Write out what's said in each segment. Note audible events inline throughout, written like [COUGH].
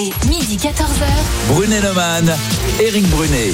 RMC, midi 14h. Brunet-Neumann, Éric Brunet.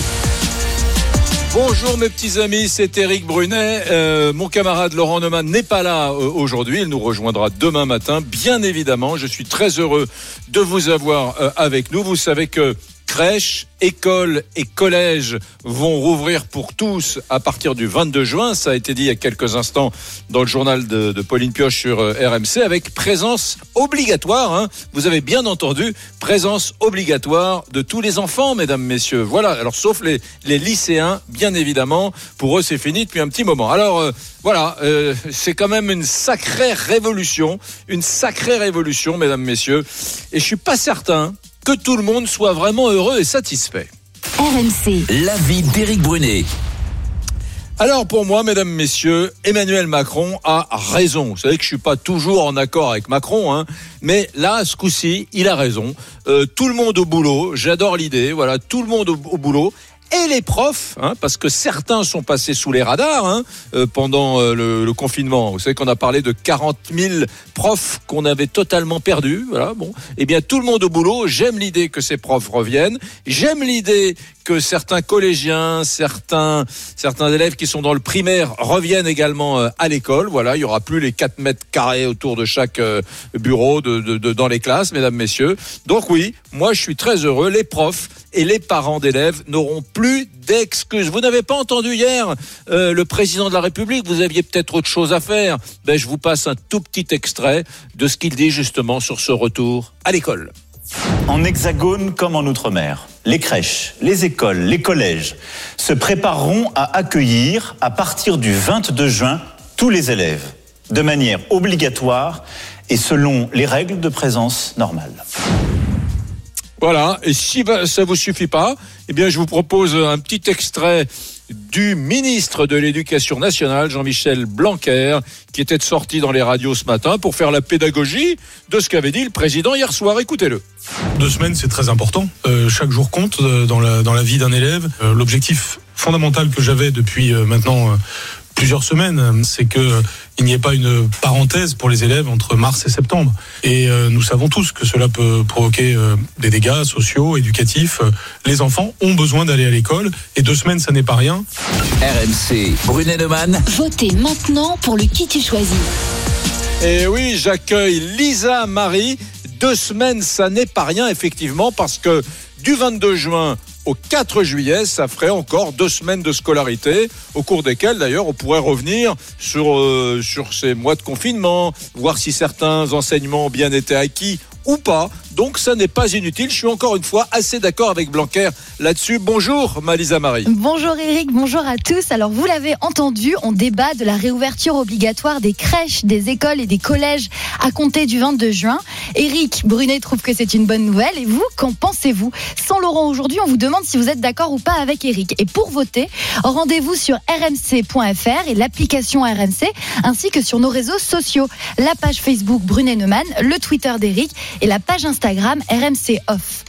Bonjour mes petits amis, c'est Éric Brunet. Euh, mon camarade Laurent Neumann n'est pas là euh, aujourd'hui, il nous rejoindra demain matin. Bien évidemment, je suis très heureux de vous avoir euh, avec nous. Vous savez que crèches, écoles et collèges vont rouvrir pour tous à partir du 22 juin. Ça a été dit il y a quelques instants dans le journal de, Pauline Pioche sur euh, RMC avec présence obligatoire. Hein. Vous avez bien entendu, présence obligatoire de tous les enfants, mesdames, messieurs. Voilà, alors sauf les, les lycéens, bien évidemment. Pour eux, c'est fini depuis un petit moment. Alors euh, voilà, euh, c'est quand même une sacrée révolution, une sacrée révolution, mesdames, messieurs. Et je suis pas certain que tout le monde soit vraiment heureux et satisfait. RMC, L'avis d'Éric Brunet. Alors pour moi, mesdames, messieurs, Emmanuel Macron a raison. Vous savez que je suis pas toujours en accord avec Macron, hein, mais là, ce coup-ci, il a raison. Euh, tout le monde au boulot, j'adore l'idée, voilà, tout le monde au, au boulot. Et les profs, hein, parce que certains sont passés sous les radars hein, euh, pendant euh, le, le confinement. Vous savez qu'on a parlé de 40 000 profs qu'on avait totalement perdus. Voilà, bon. Eh bien, tout le monde au boulot. J'aime l'idée que ces profs reviennent. J'aime l'idée que certains collégiens, certains, certains élèves qui sont dans le primaire reviennent également euh, à l'école. Voilà, il y aura plus les 4 mètres carrés autour de chaque euh, bureau de, de- de- dans les classes, mesdames, messieurs. Donc oui, moi je suis très heureux. Les profs et les parents d'élèves n'auront plus d'excuses. Vous n'avez pas entendu hier euh, le président de la République, vous aviez peut-être autre chose à faire. Ben, je vous passe un tout petit extrait de ce qu'il dit justement sur ce retour à l'école. En hexagone comme en outre-mer, les crèches, les écoles, les collèges se prépareront à accueillir à partir du 22 juin tous les élèves de manière obligatoire et selon les règles de présence normale. Voilà, et si ça vous suffit pas, eh bien je vous propose un petit extrait du ministre de l'Éducation nationale, Jean-Michel Blanquer, qui était sorti dans les radios ce matin pour faire la pédagogie de ce qu'avait dit le président hier soir. Écoutez-le. Deux semaines, c'est très important. Euh, chaque jour compte euh, dans, la, vie d'un élève. Euh, L'objectif fondamental que j'avais depuis maintenant plusieurs semaines, euh, c'est que euh, il n'y ait pas une parenthèse pour les élèves entre mars et septembre. Et euh, nous savons tous que cela peut provoquer euh, des dégâts sociaux, éducatifs. Les enfants ont besoin d'aller à l'école et deux semaines, ça n'est pas rien. RMC, Brunet-Neumann. votez maintenant pour le qui tu choisis. Et oui, j'accueille Lisa Marie. Deux semaines, ça n'est pas rien, effectivement, parce que du 22 juin au 4 juillet, ça ferait encore deux semaines de scolarité, au cours desquelles, d'ailleurs, on pourrait revenir sur, euh, sur ces mois de confinement, voir si certains enseignements ont bien été acquis ou pas. Donc, ça n'est pas inutile. Je suis encore une fois assez d'accord avec Blanquer là-dessus. Bonjour, Malisa Marie. Bonjour Eric, bonjour à tous. Alors vous l'avez entendu, on débat de la réouverture obligatoire des crèches, des écoles et des collèges à compter du 22 juin. Eric Brunet trouve que c'est une bonne nouvelle et vous, qu'en pensez-vous? Sans Laurent aujourd'hui, on vous demande si vous êtes d'accord ou pas avec Eric. Et pour voter, rendez-vous sur rmc.fr et l'application RMC ainsi que sur nos réseaux sociaux, la page Facebook Brunet Neumann, le Twitter d'Eric et la page Instagram RMC Off.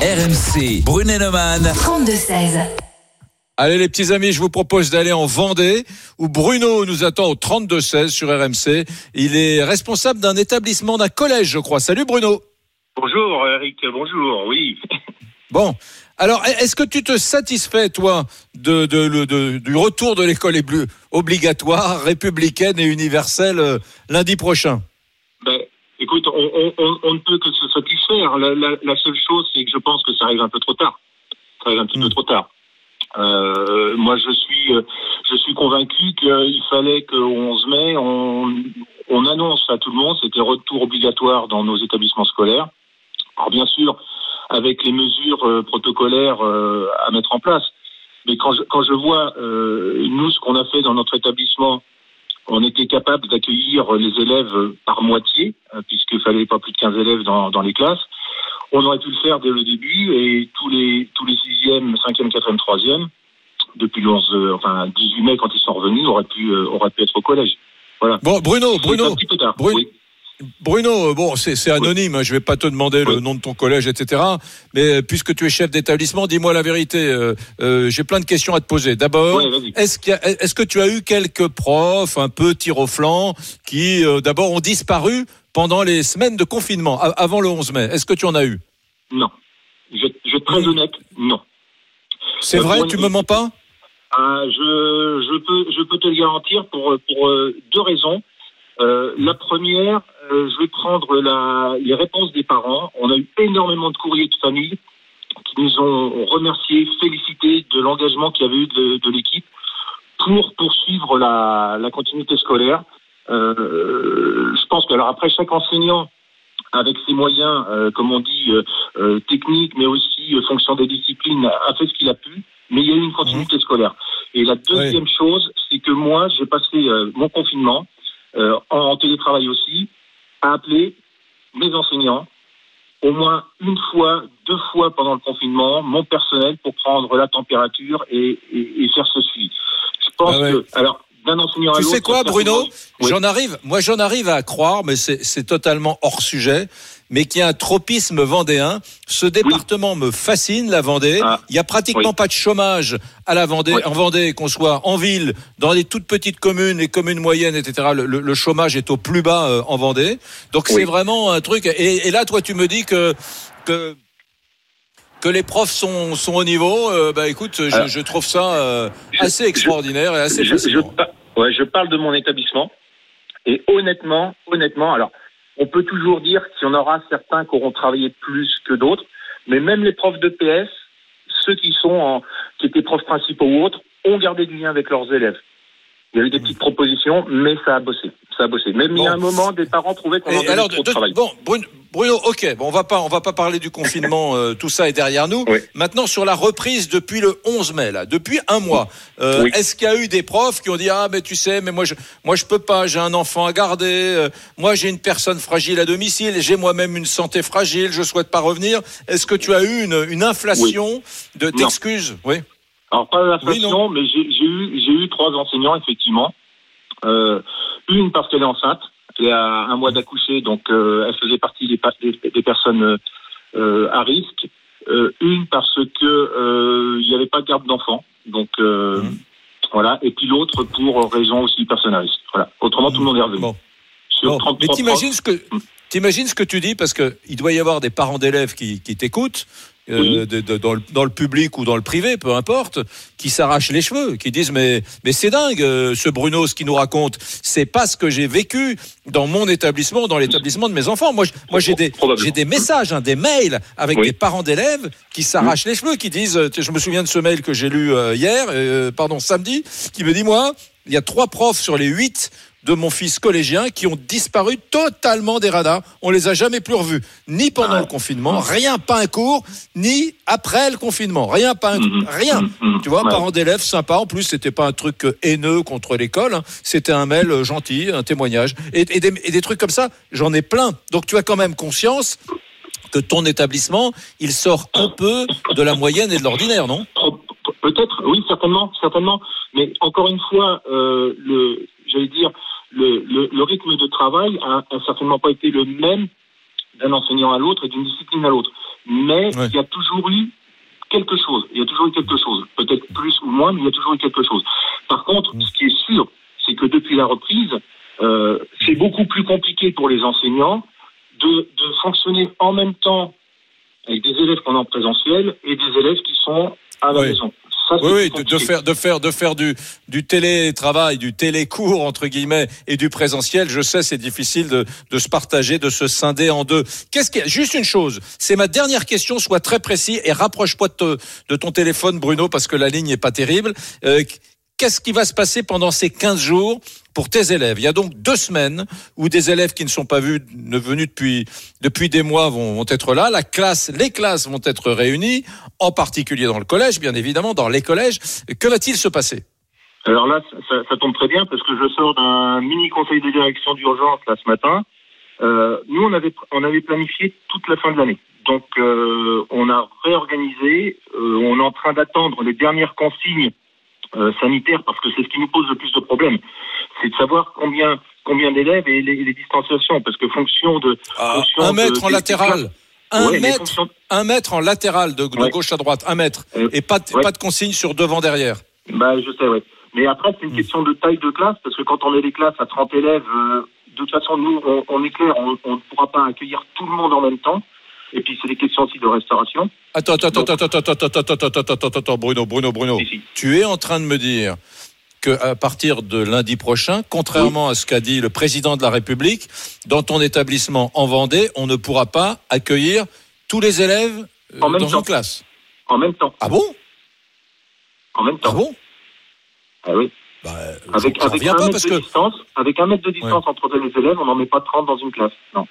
RMC, Brunet-Neumann. 32-16. Allez les petits amis, je vous propose d'aller en Vendée où Bruno nous attend au 32-16 sur RMC. Il est responsable d'un établissement, d'un collège, je crois. Salut Bruno. Bonjour Eric, bonjour, oui. Bon, alors est-ce que tu te satisfais, toi, de, de- le- de- du retour de l'école obligatoire, républicaine et universelle euh, lundi prochain? Écoute, on, on- on- on ne peut que se satisfaire. La, la- la seule chose, c'est que je pense que ça arrive un peu trop tard. Ça arrive un petit Mm. peu trop tard. Euh, moi, je suis, euh, je suis convaincu qu'il fallait qu'au 11 mai, on, on annonce à tout le monde, c'était retour obligatoire dans nos établissements scolaires. Alors bien sûr, avec les mesures euh, protocolaires euh, à mettre en place. Mais quand je, quand je vois, euh, nous, ce qu'on a fait dans notre établissement, on était capable d'accueillir les élèves par moitié, euh, puisqu'il fallait pas plus de 15 élèves dans, dans les classes. On aurait pu le faire dès le début et tous les tous les sixièmes, cinquième, quatrième, troisième, depuis le 11, euh, enfin 18 mai quand ils sont revenus, auraient pu euh, auraient pu être au collège. Voilà. Bon, Bruno, Bruno, un petit peu tard. Bruno. Oui. Bruno, euh, bon, c'est anonyme, hein, je vais pas te demander le nom de ton collège, etc. Mais euh, puisque tu es chef d'établissement, dis-moi la vérité. euh, euh, J'ai plein de questions à te poser. D'abord, Ouais, est-ce qu'il y a- est-ce que tu as eu quelques profs un peu tir au flanc qui, euh, d'abord, ont disparu pendant les semaines de confinement, avant le 11 mai? Est-ce que tu en as eu? Non. Je, je très honnête, non. C'est vrai, tu me mens pas? Ah, je, je, peux, je peux te le garantir pour, pour deux raisons. Euh, la première, euh, je vais prendre la, les réponses des parents. On a eu énormément de courriers de famille qui nous ont remerciés, félicités de l'engagement qu'il y avait eu de, de l'équipe pour poursuivre la, la continuité scolaire. Euh, je pense que alors après chaque enseignant avec ses moyens, euh, comme on dit, euh, techniques, mais aussi euh, fonction des disciplines, a fait ce qu'il a pu, mais il y a eu une continuité scolaire. Et la deuxième chose, c'est que moi, j'ai passé euh, mon confinement, euh, en, télétravail aussi, à appeler mes enseignants, au moins une fois, deux fois pendant le confinement, mon personnel pour prendre la température et, et, et faire ce suivi. Je pense Ah ouais. que, alors, Tu sais quoi, Bruno Oui. J'en arrive, moi j'en arrive à croire, mais c'est totalement hors sujet, mais qu'il y a un tropisme vendéen. Ce département me fascine, la Vendée. Ah, Il y a pratiquement oui. pas de chômage à la Vendée, en Vendée, qu'on soit en ville, dans les toutes petites communes, les communes moyennes, etc. Le, chômage est au plus bas euh, en Vendée. Donc c'est vraiment un truc. Et, et là, toi, tu me dis que que que les profs sont, sont au niveau, euh, bah écoute, je, Alors, je trouve ça euh, assez extraordinaire et assez je, fascinant. Ouais, je parle de mon établissement. Et honnêtement, honnêtement, alors, on peut toujours dire qu'il y en aura certains qui auront travaillé plus que d'autres, mais même les profs de PS, ceux qui sont en, qui étaient profs principaux ou autres, ont gardé du lien avec leurs élèves. Il y a eu des petites propositions, mais ça a bossé. Ça a bossé. Même il y a un moment, des parents trouvaient qu'on en avait trop de de- travail. bon, Bruno, Bruno, ok, bon, on va pas, on va pas parler du confinement, [LAUGHS] euh, tout ça est derrière nous. Oui. Maintenant, sur la reprise depuis le 11 mai, là, depuis un mois, euh, Oui. est-ce qu'il y a eu des profs qui ont dit ah mais tu sais, mais moi je, moi je peux pas, j'ai un enfant à garder, euh, moi j'ai une personne fragile à domicile, j'ai moi-même une santé fragile, je souhaite pas revenir. Est-ce que tu as eu une, une inflation de d'excuses? Oui. Alors pas non. mais j'ai eu j'ai eu trois enseignants effectivement. Une parce qu'elle est enceinte, elle a un mois d'accoucher, donc euh, elle faisait partie des, pa- des, des personnes euh, euh, à risque. Une parce que il n'y avait pas de garde d'enfants, donc Mhm. voilà. Et puis l'autre pour raison aussi personnelle. Voilà. Autrement tout le monde est revenu. Bon. Sur Bon, 33 mais t'imagines ce que t'imagines ce que tu dis parce que il doit y avoir des parents d'élèves qui, qui t'écoutent euh, Oui. de- de- dans, le, dans le public ou dans le privé, peu importe, qui s'arrachent les cheveux, qui disent mais mais c'est dingue euh, ce Bruno ce qu'il nous raconte, c'est pas ce que j'ai vécu dans mon établissement, dans l'établissement de mes enfants. Moi moi j'ai des j'ai des messages, hein, des mails avec Oui. des parents d'élèves qui s'arrachent les cheveux, qui disent euh, je me souviens de ce mail que j'ai lu hier, euh, pardon samedi, qui me dit moi il y a trois profs sur les huit de mon fils collégien qui ont disparu totalement des radars. On les a jamais plus revus, ni pendant Ah. le confinement, rien, pas un cours, ni après le confinement, rien, pas un, Mhm. rien. Mhm. Mhm. Tu vois, Ouais. parents d'élèves, sympa. En plus, c'était pas un truc euh, haineux contre l'école. hein. C'était un mail euh, gentil, un témoignage. Et, et des, et des trucs comme ça, j'en ai plein. Donc, tu as quand même conscience que ton établissement, il sort un peu de la moyenne et de l'ordinaire, non? Peut-être, oui, certainement, certainement. Mais encore une fois, euh, le, j'allais dire, le, le, le rythme de travail a, a certainement pas été le même d'un enseignant à l'autre et d'une discipline à l'autre. Mais Ouais. il y a toujours eu quelque chose. Il y a toujours eu quelque chose. Peut-être plus ou moins, mais il y a toujours eu quelque chose. Par contre, Mm. ce qui est sûr, c'est que depuis la reprise, euh, c'est beaucoup plus compliqué pour les enseignants de, de fonctionner en même temps avec des élèves qu'on a en présentiel et des élèves qui sont à la Oui. maison. Ça, Oui, oui, de, faire, de faire, de faire du, du télétravail, du télécours entre guillemets, et du présentiel. Je sais, c'est difficile de, de se partager, de se scinder en deux. Qu'est-ce qu'il y a Juste une chose. C'est ma dernière question. Sois très précis et rapproche-toi de ton téléphone, Bruno, parce que la ligne n'est pas terrible. Euh, Qu'est-ce qui va se passer pendant ces 15 jours pour tes élèves? Il y a donc deux semaines où des élèves qui ne sont pas vus, ne venus depuis depuis des mois vont, vont être là. La classe, les classes vont être réunies, en particulier dans le collège, bien évidemment, dans les collèges. Que va-t-il se passer? Alors là, ça, ça tombe très bien parce que je sors d'un mini conseil de direction d'urgence là ce matin. Euh, nous, on avait on avait planifié toute la fin de l'année. Donc, euh, on a réorganisé. euh, on est en train d'attendre les dernières consignes euh, sanitaires parce que c'est ce qui nous pose le plus de problèmes. C'est de savoir combien combien d'élèves et les, les distanciations parce que fonction de fonction Un de- mètre en latéral. Un Ouais, mètre, un mètre en latéral de, de Ouais. gauche à droite, un mètre, Euh, et pas de, ouais. pas de consigne sur devant derrière. Bah, je sais, oui. Mais après, c'est une question de taille de classe, parce que quand on est des classes à 30 élèves, euh, de toute façon, nous, on, on est clair, on on ne pourra pas accueillir tout le monde en même temps. Et puis c'est des questions aussi de restauration. Attends, attends, attends, attends, attends, attends, attends, attends, attends, attends, attends, attends, Bruno, Bruno, Bruno. Tu es en train de me dire que à partir de lundi prochain, contrairement à ce qu'a dit le président de la République, dans ton établissement en Vendée, on ne pourra pas accueillir tous les élèves euh, En même dans temps. une classe. En même temps. Ah bon En même Ah temps. bon Ah oui. bah, Avec, un pas mètre de distance, avec un mètre de distance entre les élèves, on n'en met pas 30 dans une classe. Non.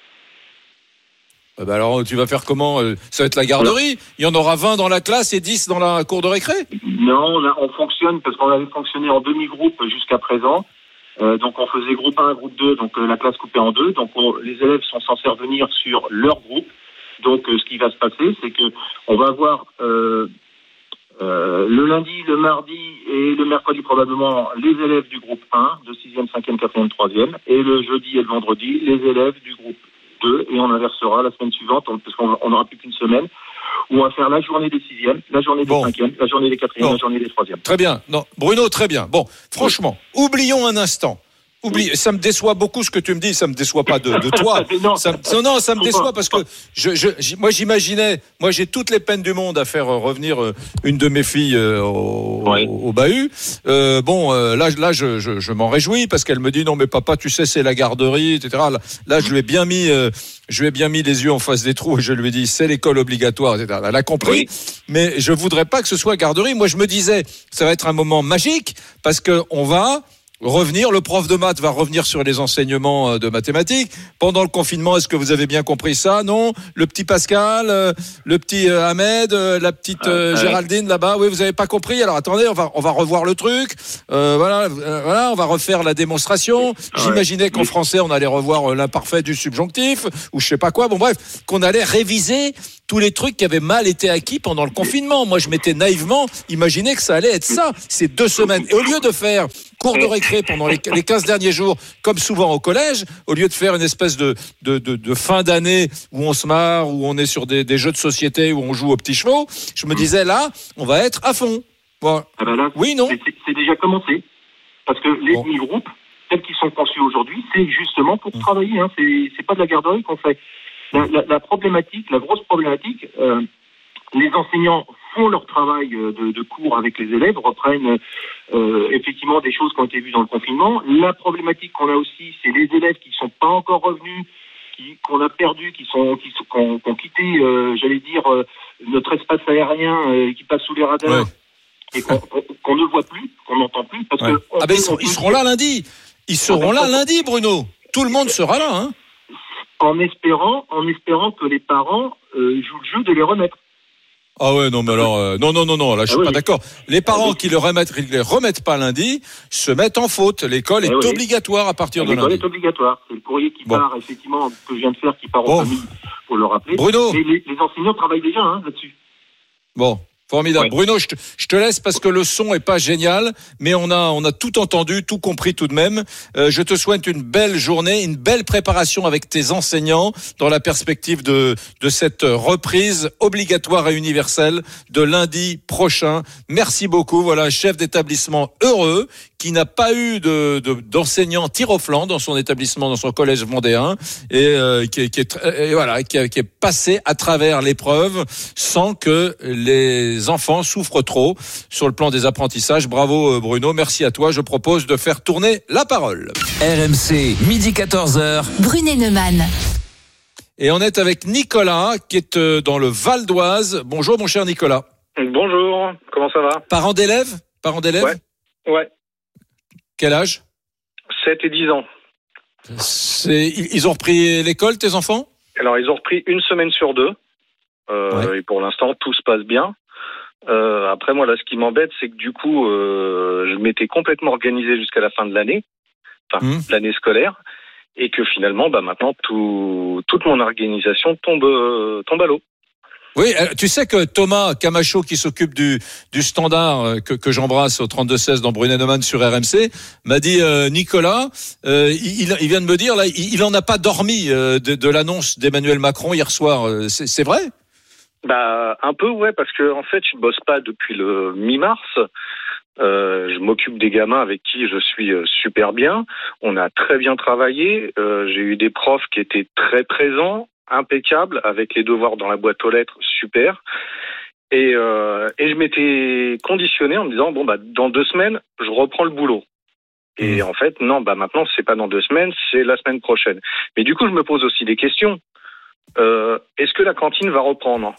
Euh, bah alors tu vas faire comment euh, Ça va être la garderie? Il y en aura 20 dans la classe et 10 dans la cour de récré? Non, on, fonctionne parce qu'on avait fonctionné en demi-groupe jusqu'à présent. Euh, donc on faisait groupe 1, groupe 2, donc la classe coupée en deux. Donc on- les élèves sont censés revenir sur leur groupe. Donc ce qui va se passer, c'est que on va avoir le lundi, le mardi et le mercredi probablement les élèves du groupe 1, de 6e, 5e, 4e, 3e, et le jeudi et le vendredi les élèves du groupe 2, et on inversera la semaine suivante, parce qu'on on n'aura plus qu'une semaine, où on va faire la journée des 6e, la journée des Bon. 5e, la journée des 4e, Bon. la journée des 3e. Très bien. Non, Bruno, très bien. Bon, franchement, oublions un instant. Oublie, ça me déçoit beaucoup ce que tu me dis, ça me déçoit pas de, de toi. [LAUGHS] Non. Ça non, non, ça me déçoit parce que je, je, moi j'imaginais, moi j'ai toutes les peines du monde à faire euh, revenir euh, une de mes filles euh, au, Ouais. au bahut. Euh, bon, là, là, je, je, je m'en réjouis parce qu'elle me dit non mais papa, tu sais c'est la garderie, etc. Là, je lui ai bien mis, je lui ai bien mis les yeux en face des trous et je lui ai dit c'est l'école obligatoire, etc. Elle a compris, mais je voudrais pas que ce soit garderie. Moi, je me disais ça va être un moment magique parce que on va revenir. Le prof de maths va revenir sur les enseignements euh, de mathématiques. Pendant le confinement, est-ce que vous avez bien compris ça? Non? Le petit Pascal, euh, le petit euh, Ahmed, la petite euh, Ah, ouais. Géraldine là-bas. Oui, vous avez pas compris. Alors attendez, on va on va revoir le truc. Euh, voilà, voilà, on va refaire la démonstration. Ah, J'imaginais qu'en français, on allait revoir l'imparfait du subjonctif ou je sais pas quoi. Bon bref, qu'on allait réviser tous les trucs qui avaient mal été acquis pendant le confinement. Moi, je m'étais naïvement imaginé que ça allait être ça, ces deux semaines. Et au lieu de faire cours de récré pendant les, les 15 derniers jours, comme souvent au collège, au lieu de faire une espèce de, de, de, de fin d'année où on se marre, où on est sur des, des jeux de société, où on joue aux petits chevaux, je me disais là, on va être à fond. Bon. Ah ben là, Oui, non c'est- déjà commencé. Parce que les Bon. demi-groupes, tels qu'ils sont conçus aujourd'hui, c'est justement pour Mmh. travailler. Hein. C'est c'est pas de la garderie qu'on fait. La, la- la problématique, la grosse problématique, euh, les enseignants font leur travail euh, de, de cours avec les élèves, reprennent euh, effectivement des choses qui ont été vues dans le confinement. La problématique qu'on a aussi, c'est les élèves qui sont pas encore revenus, qu'on a perdus, qui sont qui ont, qui ont quitté, euh, j'allais dire, notre espace aérien, qui passe sous les radars. Ouais. Et qu'on ne voit plus, qu'on n'entend plus, parce Ouais. que Ah ben ils, seront, ils là lundi. Ils seront là lundi, Bruno. Tout le monde sera là. Hein en espérant, en espérant que les parents euh, jouent le jeu de les remettre. Ah ouais, non, mais alors, euh, non, non, non, non, là, je suis Ah oui. pas d'accord. Les parents Ah oui. qui le remettent, ils les remettent pas lundi, se mettent en faute. L'école est Eh oui. obligatoire à partir de L'école lundi. est obligatoire. C'est le courrier qui Bon. part, effectivement, que je viens de faire, qui part Bon. aux familles, pour le rappeler. Bruno. Les, les enseignants travaillent déjà hein, là-dessus. Bon, formidable. Bruno, je te, je te laisse parce que le son est pas génial, mais on a, on a tout entendu, tout compris tout de même. Euh, je te souhaite une belle journée, une belle préparation avec tes enseignants dans la perspective de, de cette reprise obligatoire et universelle de lundi prochain. Merci beaucoup. Voilà, chef d'établissement heureux qui n'a pas eu de, de- d'enseignant tir au flanc dans son établissement, dans son collège vendéen, et euh, qui, est- qui est, et voilà, qui, a- qui est passé à travers l'épreuve sans que les enfants souffrent trop sur le plan des apprentissages. Bravo euh, Bruno, merci à toi. Je propose de faire tourner la parole. RMC, midi 14h. Brunet Neumann. Et on est avec Nicolas qui est euh, dans le Val d'Oise. Bonjour mon cher Nicolas. Bonjour, comment ça va? Parent d'élève? Parent d'élève? Ouais. Ouais, Quel âge? 7 et 10 ans. C'est, ils ont repris l'école, tes enfants? Alors, ils ont repris une semaine sur deux. Euh, Et pour l'instant, tout se passe bien. Euh, après, moi, là, ce qui m'embête, c'est que du coup, euh, je m'étais complètement organisé jusqu'à la fin de l'année, enfin, Mhm. l'année scolaire, et que finalement, bah, maintenant, tout, toute mon organisation tombe, tombe à l'eau. Oui, euh, tu sais que Thomas Camacho, qui s'occupe du, du standard euh, que, que j'embrasse au 32-16 dans Brunet-Neumann sur RMC, m'a dit euh, Nicolas, euh, il, il vient de me dire là, il, il en a pas dormi euh, de, de l'annonce d'Emmanuel Macron hier soir. Euh, C'est vrai? Bah un peu ouais parce que en fait je bosse pas depuis le mi-mars. Euh, je m'occupe des gamins avec qui je suis super bien. On a très bien travaillé. Euh, J'ai eu des profs qui étaient très présents. Impeccable, avec les devoirs dans la boîte aux lettres, super. Et, euh, et je m'étais conditionné en me disant bon bah dans deux semaines je reprends le boulot. Et en fait non bah maintenant c'est pas dans deux semaines c'est la semaine prochaine. Mais du coup je me pose aussi des questions. Euh, Est-ce que la cantine va reprendre?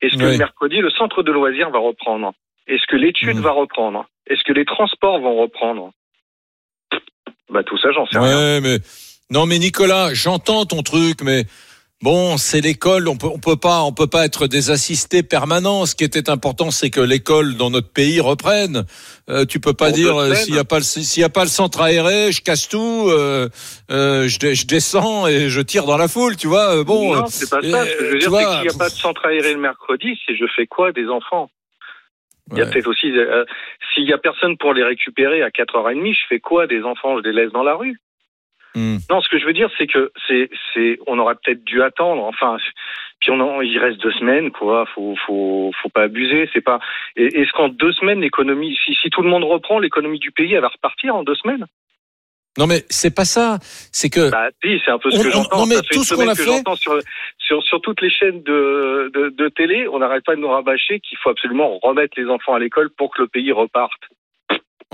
Est-ce que Oui. le mercredi le centre de loisirs va reprendre? Est-ce que l'étude Mhm. va reprendre? Est-ce que les transports vont reprendre? Bah tout ça j'en sais rien. Ouais, mais non, mais Nicolas, j'entends ton truc, mais bon, c'est l'école. On peut, on peut pas, on peut pas être des assistés permanents. Ce qui était important, c'est que l'école dans notre pays reprenne. Euh, tu peux pas dire euh, s'il y a pas le, s'il y a pas le centre aéré, je casse tout, euh, euh, je, je descends et je tire dans la foule. Tu vois, euh, bon. non, c'est pas ça. Ce que je veux dire, vois, c'est qu'il n'y a pas de centre aéré le mercredi, c'est je fais quoi des enfants? Il y a ouais. peut-être aussi, euh, s'il y a personne pour les récupérer à 4h30, je fais quoi des enfants? Je les laisse dans la rue Hmm. Non, ce que je veux dire, c'est que c'est, c'est, on aurait peut-être dû attendre. Enfin, puis on en, il reste deux semaines, quoi. Faut, faut, faut pas abuser. C'est pas. et- Est-ce qu'en deux semaines, l'économie, si, si tout le monde reprend, l'économie du pays, elle va repartir en deux semaines Non, mais c'est pas ça. C'est que Bah, si, c'est un peu ce que on- j'entends. non, mais Ça fait tout ce qu'on a que fait- sur, sur, sur toutes les chaînes de, de, de télé, on n'arrête pas de nous rabâcher qu'il faut absolument remettre les enfants à l'école pour que le pays reparte.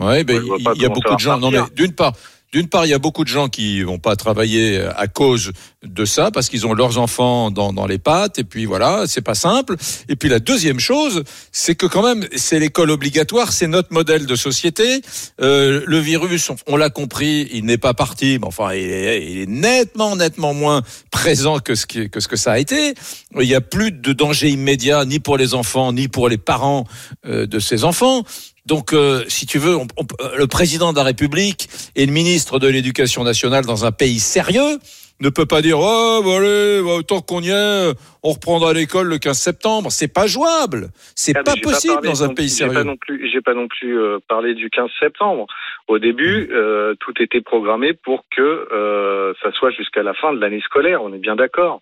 Ouais, ben, il il y a beaucoup de gens. Non, mais d'une part, d'une part, il y a beaucoup de gens qui vont pas travailler à cause de ça parce qu'ils ont leurs enfants dans, dans les pattes et puis voilà, c'est pas simple. Et puis la deuxième chose, c'est que quand même, c'est l'école obligatoire, c'est notre modèle de société. Euh, le virus, on, l'a compris, il n'est pas parti, mais enfin, il est, il est nettement, nettement moins présent que ce qui, que ce que ça a été. Il y a plus de danger immédiat ni pour les enfants ni pour les parents euh, de ces enfants. Donc, euh, si tu veux, on- on- euh, le président de la République et le ministre de l'Éducation nationale dans un pays sérieux ne peut pas dire oh bah allez, bah, tant qu'on y est, on reprendra l'école le 15 septembre. C'est pas jouable. C'est Ah, pas possible parlé dans un pays J'ai pas sérieux. non plus, j'ai pas non plus euh, parlé du 15 septembre. Au début, euh, tout était programmé pour que euh, ça soit jusqu'à la fin de l'année scolaire. On est bien d'accord.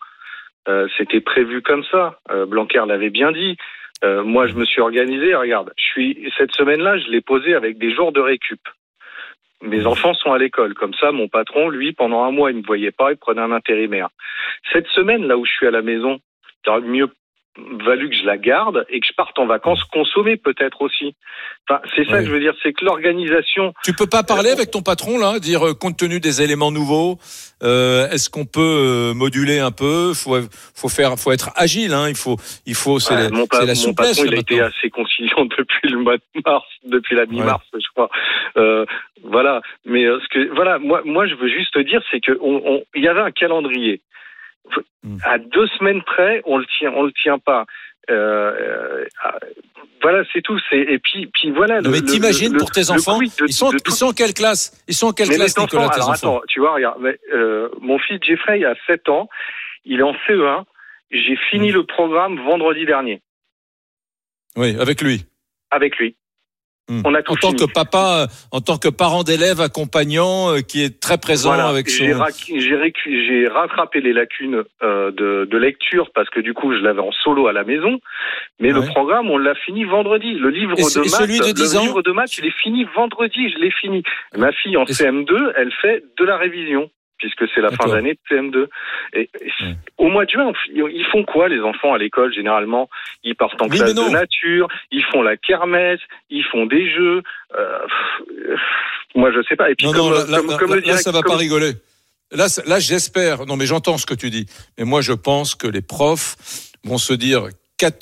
Euh, C'était prévu comme ça. Euh, Blanquer l'avait bien dit. Euh, moi, je me suis organisé. Regarde, je suis cette semaine-là, je l'ai posé avec des jours de récup. Mes enfants sont à l'école. Comme ça, mon patron, lui, pendant un mois, il ne me voyait pas, il prenait un intérimaire. Cette semaine, là où je suis à la maison, il aurait mieux valu que je la garde et que je parte en vacances consommer peut-être aussi. Enfin, c'est ça que je veux dire, c'est que l'organisation. Tu peux pas parler avec ton patron là, dire euh, compte tenu des éléments nouveaux, euh, est-ce qu'on peut euh, moduler un peu? Faut faut faire, faut être agile. Hein. Il faut, il faut, c'est Ouais, la, mon, pa- c'est la mon souplesse. patron, il a été assez conciliant [LAUGHS] depuis le mois de mars, depuis la mi-mars, je crois. Euh, voilà. Mais euh, ce que, voilà, moi, moi, je veux juste te dire, c'est que on, on- il y avait un calendrier. Hmm. À deux semaines près, on le tient, on le tient pas. Euh, euh, voilà, c'est tout. Et puis, puis voilà. Non, mais le- t'imagines le- pour tes le enfants, de- ils sont, de ils tout- sont en quelle classe? Ils sont en quelle mais classe, Nicolas, enfants, tes alors enfants? attends, tu vois, regarde, mais, euh, mon fils Jeffrey a 7 ans, il est en CE1. J'ai fini le programme vendredi dernier Oui, avec lui. avec lui. Hmm. On a tout en tant fini. que papa, euh, en tant que parent d'élève accompagnant, euh, qui est très présent Voilà. avec son. J'ai j'ai récu- j'ai rattrapé les lacunes euh, de, de lecture parce que du coup je l'avais en solo à la maison. Mais le programme on l'a fini vendredi. Le livre Et de et maths, celui de 10 le ans livre de maths, il est fini vendredi. Je l'ai fini. Ma fille en Et ce- CM2, elle fait de la révision puisque c'est la fin d'année de CM2. Et, Ouais. au mois de juin, ils font quoi les enfants à l'école généralement? Ils partent en Oui, classe de nature, ils font la kermesse, ils font des jeux. Euh, pff, moi je sais pas. Et puis Non, comme, non, là, là, comme- là, comme là, le là, ça va direct- pas rigoler. Là, là, j'espère. Non, mais j'entends ce que tu dis. Mais moi, je pense que les profs vont se dire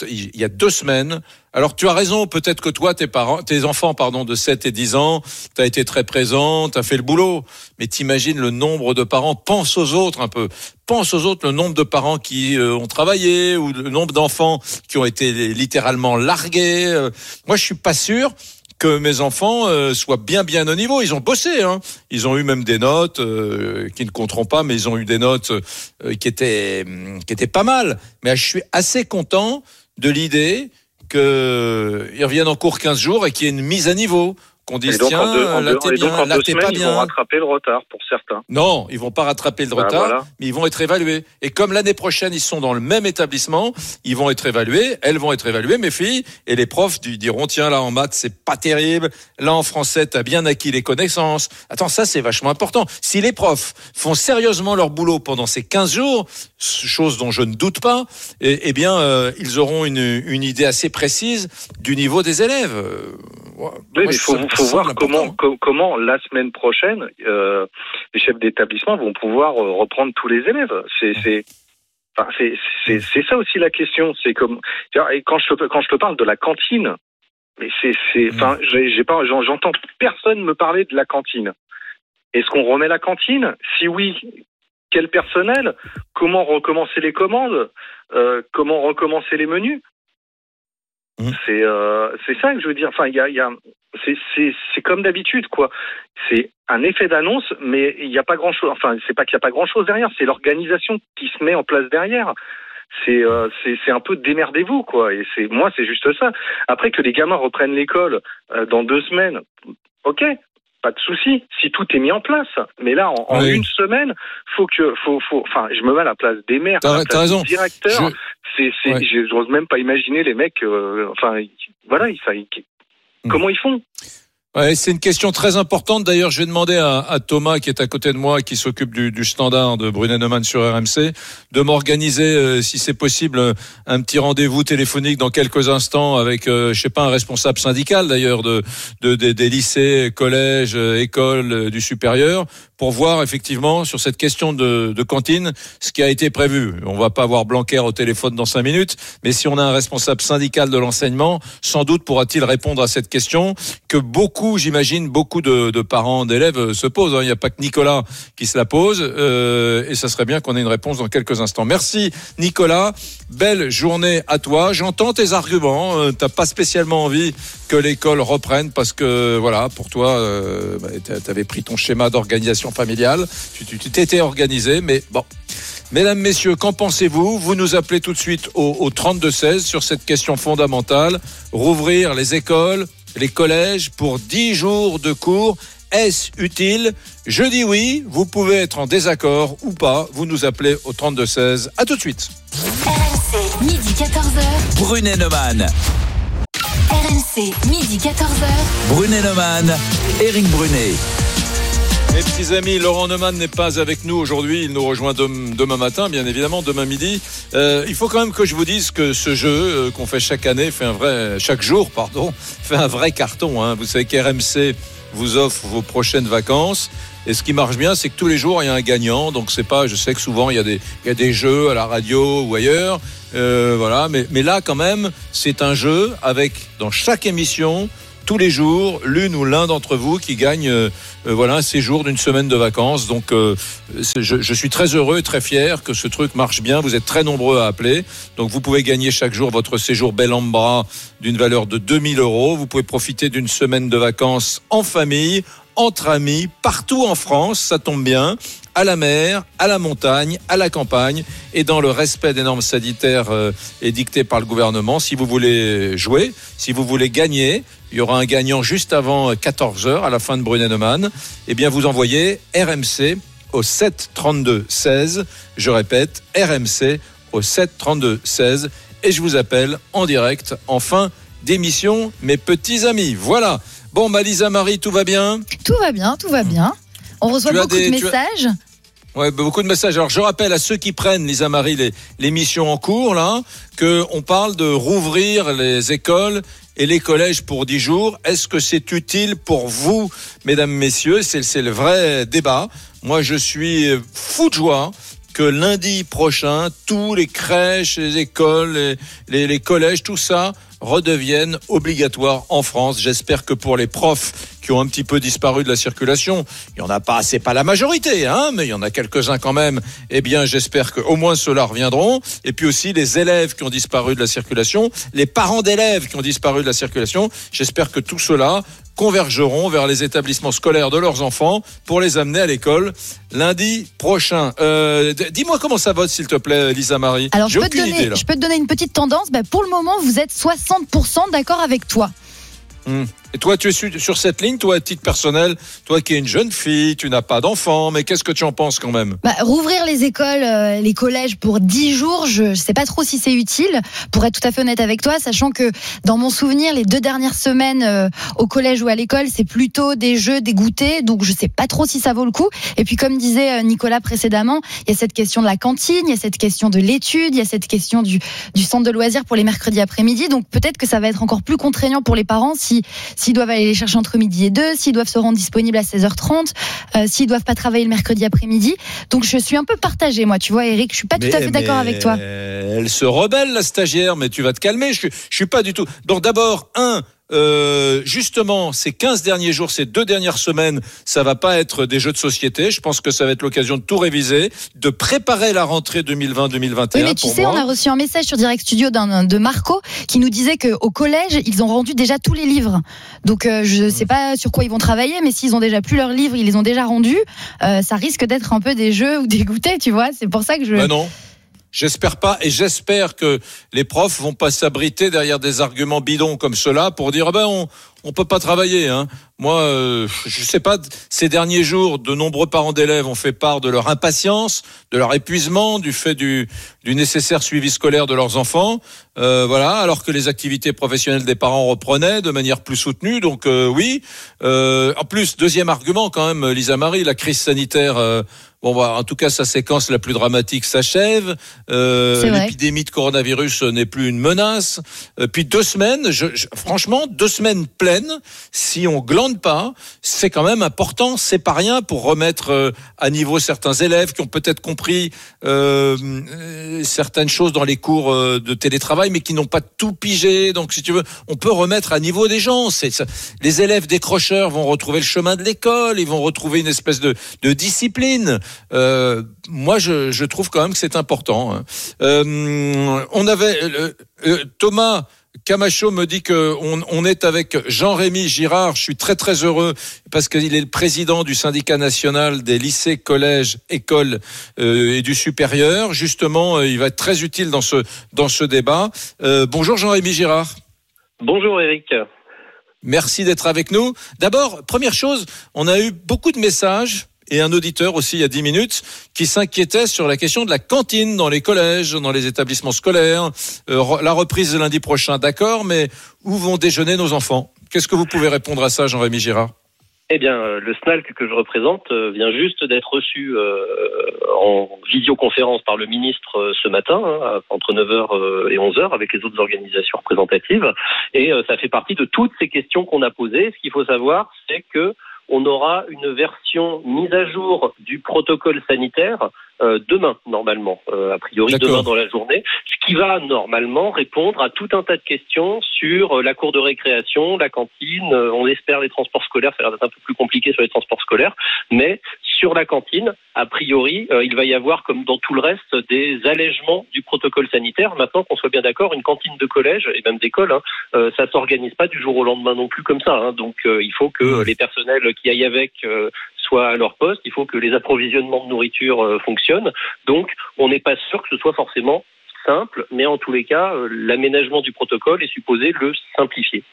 il y a deux semaines. Alors, tu as raison. Peut-être que toi, tes parents, tes enfants, pardon, de 7 et 10 ans, tu as été très présent, tu as fait le boulot. Mais t'imagines le nombre de parents. Pense aux autres un peu. Pense aux autres, le nombre de parents qui euh, ont travaillé ou le nombre d'enfants qui ont été littéralement largués. Euh, Moi, je suis pas sûr que mes enfants euh, soient bien bien au niveau. Ils ont bossé, hein. Ils ont eu même des notes euh, qui ne compteront pas, mais ils ont eu des notes euh, qui étaient hum, qui étaient pas mal. Mais je suis assez content de l'idée qu'ils reviennent en cours 15 jours et qu'il y ait une mise à niveau qu'on dise donc, tiens, en deux, en là t'es bien, en là t'es pas ils vont bien. rattraper le retard pour certains. Non, ils vont pas rattraper le Bah, retard, voilà. mais ils vont être évalués. Et comme l'année prochaine ils sont dans le même établissement, ils vont être évalués, elles vont être évaluées, mes filles, et les profs diront tiens là en maths c'est pas terrible, là en français t'as bien acquis les connaissances. Attends ça c'est vachement important. Si les profs font sérieusement leur boulot pendant ces 15 jours, chose dont je ne doute pas, eh, eh bien euh, ils auront une, une idée assez précise du niveau des élèves. Euh, ouais, Oui, mais il faut, faut voir comment, co- comment la semaine prochaine, euh, les chefs d'établissement vont pouvoir euh, reprendre tous les élèves. C'est, c'est, enfin, c'est, ça aussi la question. C'est comme, et quand je te, quand je te parle de la cantine, mais c'est, c'est, enfin, j'ai, pas, j'en- j'entends personne me parler de la cantine. Est-ce qu'on remet la cantine? Si oui, quel personnel? Comment recommencer les commandes? Euh, Comment recommencer les menus? Mhm. C'est euh, c'est ça que je veux dire. Enfin, il y a, il y a c'est comme d'habitude quoi. C'est un effet d'annonce, mais il n'y a pas grand chose. Enfin, c'est pas qu'il n'y a pas grand chose derrière. C'est l'organisation qui se met en place derrière. C'est euh, c'est un peu démerdez-vous quoi. Et c'est moi c'est juste ça. Après que les gamins reprennent l'école euh, dans deux semaines, ok. Pas de souci, si tout est mis en place. Mais là, en, en Oui. une semaine, faut que, faut, faut, enfin, je me mets à la place des maires, à la place raison. des directeurs. Je- C'est, c'est, Ouais. j'ose même pas imaginer les mecs, euh, enfin, ils- voilà, ils, Hmm. comment ils font Ouais, c'est une question très importante. D'ailleurs, je vais demander à, à Thomas, qui est à côté de moi, qui s'occupe du, du standard de Brunet-Neumann sur RMC, de m'organiser, euh, si c'est possible, un petit rendez-vous téléphonique dans quelques instants avec, euh, je sais pas, un responsable syndical d'ailleurs de, de- des- des lycées, collèges, euh, écoles euh, du supérieur, pour voir effectivement sur cette question de, de cantine ce qui a été prévu. On va pas avoir Blanquer au téléphone dans cinq minutes, mais si on a un responsable syndical de l'enseignement, sans doute pourra-t-il répondre à cette question que beaucoup, j'imagine, beaucoup de, de parents d'élèves se posent. Il n'y a pas que Nicolas qui se la pose, euh, et ça serait bien qu'on ait une réponse dans quelques instants. Merci Nicolas, belle journée à toi. J'entends tes arguments. Euh, T'as pas spécialement envie que l'école reprenne parce que voilà, pour toi, euh, bah, tu avais pris ton schéma d'organisation familiale, tu t'étais organisé, mais bon. Mesdames, Messieurs, qu'en pensez-vous? Vous nous appelez tout de suite au, au 32-16 sur cette question fondamentale. Rouvrir les écoles, les collèges pour 10 jours de cours. Est-ce utile? Je dis oui. Vous pouvez être en désaccord ou pas. Vous nous appelez au 32-16. À tout de suite. RMC, midi 14h. Brunet-Neumann. RMC, midi 14h. Brunet-Neumann. Eric Brunet. Mes petits amis, Laurent Neumann n'est pas avec nous aujourd'hui. Il nous rejoint dem- demain matin, bien évidemment, demain midi. Euh, il faut quand même que je vous dise que ce jeu euh, qu'on fait chaque année fait un vrai, chaque jour, pardon, [LAUGHS] fait un vrai carton. hein. Vous savez qu'RMC vous offre vos prochaines vacances. Et ce qui marche bien, c'est que tous les jours, il y a un gagnant. Donc, c'est pas, je sais que souvent, il y a des, il y a des jeux à la radio ou ailleurs. Euh, voilà. Mais là, quand même, c'est un jeu avec, dans chaque émission, tous les jours, l'une ou l'un d'entre vous qui gagne euh, euh, voilà, un séjour d'une semaine de vacances. Donc, euh, je, suis très heureux très fier que ce truc marche bien. Vous êtes très nombreux à appeler. Donc, vous pouvez gagner chaque jour votre séjour bel en bras d'une valeur de 2000 euros. Vous pouvez profiter d'une semaine de vacances en famille, entre amis, partout en France. Ça tombe bien. À la mer, à la montagne, à la campagne et dans le respect des normes sanitaires euh, édictées par le gouvernement. Si vous voulez jouer, si vous voulez gagner, il y aura un gagnant juste avant 14h à la fin de Brunet-Neumann. Eh bien, vous envoyez RMC au 7 32 16. Je répète, RMC au 7 32 16. Et je vous appelle en direct en fin d'émission, mes petits amis. Voilà. Bon, bah, Lisa Marie, tout va bien? Tout va bien, tout va bien. On reçoit Tu beaucoup des- de messages. Bah, beaucoup de messages. Alors, je rappelle à ceux qui prennent, Lisa Marie, les- l'émission en cours, là, que on parle de rouvrir les écoles et les collèges pour 10 jours. Est-ce que c'est utile pour vous, mesdames, messieurs? C'est le vrai débat. Moi, je suis fou de joie que lundi prochain, tous les crèches, les écoles, les, les- les collèges, tout ça redeviennent obligatoires en France. J'espère que pour les profs qui ont un petit peu disparu de la circulation, il y en a pas, c'est pas la majorité, hein, mais il y en a quelques-uns quand même. Eh bien, j'espère que au moins ceux-là reviendront. Et puis aussi les élèves qui ont disparu de la circulation, les parents d'élèves qui ont disparu de la circulation. J'espère que tout cela convergeront vers les établissements scolaires de leurs enfants pour les amener à l'école lundi prochain. Euh, Dis-moi comment ça vote, s'il te plaît, Lisa Marie. Alors, je J'ai peux, te aucune donner, idée, là. je peux te donner une petite tendance. Bah, pour le moment, vous êtes 60% d'accord avec toi. Hmm. Et toi, tu es sur, cette ligne, toi, à titre personnel, toi qui es une jeune fille, tu n'as pas d'enfant, mais qu'est-ce que tu en penses quand même? Bah, rouvrir les écoles, euh, les collèges pour 10 jours, je ne sais pas trop si c'est utile, pour être tout à fait honnête avec toi, sachant que dans mon souvenir, les deux dernières semaines euh, au collège ou à l'école, c'est plutôt des jeux, des goûters, donc je sais pas trop si ça vaut le coup. Et puis comme disait euh, Nicolas précédemment, il y a cette question de la cantine, il y a cette question de l'étude, il y a cette question du, du centre de loisirs pour les mercredis après-midi, donc peut-être que ça va être encore plus contraignant pour les parents si s'ils doivent aller les chercher entre midi et deux, s'ils doivent se rendre disponibles à 16h30, euh, s'ils doivent pas travailler le mercredi après-midi. Donc je suis un peu partagée, moi, tu vois, Eric, je suis pas tout à fait d'accord avec toi. Elle se rebelle, la stagiaire, mais tu vas te calmer. Je, je suis pas du tout. Donc d'abord, un, euh, justement, ces 15 derniers jours, ces deux dernières semaines, ça va pas être des jeux de société. Je pense que ça va être l'occasion de tout réviser, de préparer la rentrée 2020-2021. Oui, mais tu pour sais, moi. on a reçu un message sur Direct Studio de Marco qui nous disait qu'au collège, ils ont rendu déjà tous les livres. Donc, euh, je sais pas sur quoi ils vont travailler, mais s'ils ont déjà plus leurs livres, ils les ont déjà rendus, euh, ça risque d'être un peu des jeux ou des goûters, tu vois. C'est pour ça que je. Ben non. J'espère pas, et j'espère que les profs vont pas s'abriter derrière des arguments bidons comme cela pour dire ah ben on on peut pas travailler. Hein. Moi, euh, je sais pas. Ces derniers jours, de nombreux parents d'élèves ont fait part de leur impatience, de leur épuisement, du fait du, du nécessaire suivi scolaire de leurs enfants. Euh, voilà, alors que les activités professionnelles des parents reprenaient de manière plus soutenue. Donc euh, oui. Euh, en plus, deuxième argument quand même, Lisa Marie, la crise sanitaire. Bon, bah, en tout cas, sa séquence la plus dramatique s'achève. Euh. L'épidémie de coronavirus n'est plus une menace. Euh, puis deux semaines, je, je- franchement, deux semaines pleines, si on glande pas, c'est quand même important. C'est pas rien pour remettre euh, à niveau certains élèves qui ont peut-être compris euh, euh, certaines choses dans les cours de télétravail, mais qui n'ont pas tout pigé. Donc, si tu veux, on peut remettre à niveau des gens. C'est. Les élèves décrocheurs vont retrouver le chemin de l'école. Ils vont retrouver une espèce de, de discipline. Euh, moi, je, je trouve quand même que c'est important. hein. Euh, on avait euh, Thomas. Camacho me dit que on, on est avec Jean-Rémy Girard. Je suis très très heureux parce qu'il est le président du syndicat national des lycées, collèges, écoles euh, et du supérieur. Justement, euh, il va être très utile dans ce dans ce débat. Euh, bonjour Jean-Rémy Girard. Bonjour Eric. Merci d'être avec nous. D'abord, première chose, on a eu beaucoup de messages et un auditeur aussi il y a 10 minutes qui s'inquiétait sur la question de la cantine dans les collèges, dans les établissements scolaires. Euh, la reprise de lundi prochain, d'accord, mais où vont déjeuner nos enfants? Qu'est-ce que vous pouvez répondre à ça, Jean-Rémy Girard? Eh bien, euh, le SNALC que je représente euh, vient juste d'être reçu en visioconférence par le ministre ce matin, hein, entre 9h et 11h, avec les autres organisations représentatives. Et ça fait partie de toutes ces questions qu'on a posées. Ce qu'il faut savoir, c'est que on aura une version mise à jour du protocole sanitaire euh, demain, normalement, euh, a priori demain dans la journée, ce qui va normalement répondre à tout un tas de questions sur euh, la cour de récréation, la cantine, on espère les transports scolaires, ça a l'air d'être un peu plus compliqué sur les transports scolaires, mais sur la cantine, a priori, il va y avoir, comme dans tout le reste, des allègements du protocole sanitaire. Maintenant qu'on soit bien d'accord, une cantine de collège et même d'école, hein, ça s'organise pas du jour au lendemain non plus comme ça. hein. Donc il faut que les personnels qui aillent avec soient à leur poste, il faut que les approvisionnements de nourriture euh, fonctionnent. Donc on n'est pas sûr que ce soit forcément simple, mais en tous les cas, euh, l'aménagement du protocole est supposé le simplifier.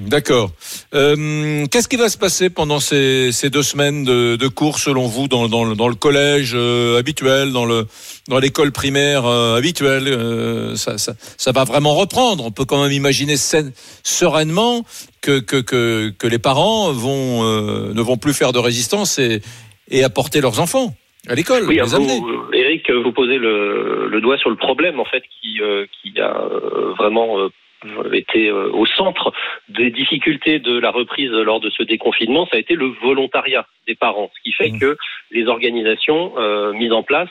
D'accord. Euh, Qu'est-ce qui va se passer pendant ces, ces deux semaines de, de cours, selon vous, dans, dans, le- dans le collège euh, habituel, dans le dans l'école primaire euh, habituelle euh, ça, ça, ça va vraiment reprendre. On peut quand même imaginer saine- sereinement que, que, que, que les parents vont euh, ne vont plus faire de résistance et, et apporter leurs enfants à l'école, Oui, les vous, amener. euh, Eric, vous posez le, le doigt sur le problème en fait qui, euh, qui a vraiment été euh, au centre des difficultés de la reprise lors de ce déconfinement, ça a été le volontariat des parents, ce qui fait Mmh. que les organisations euh, mises en place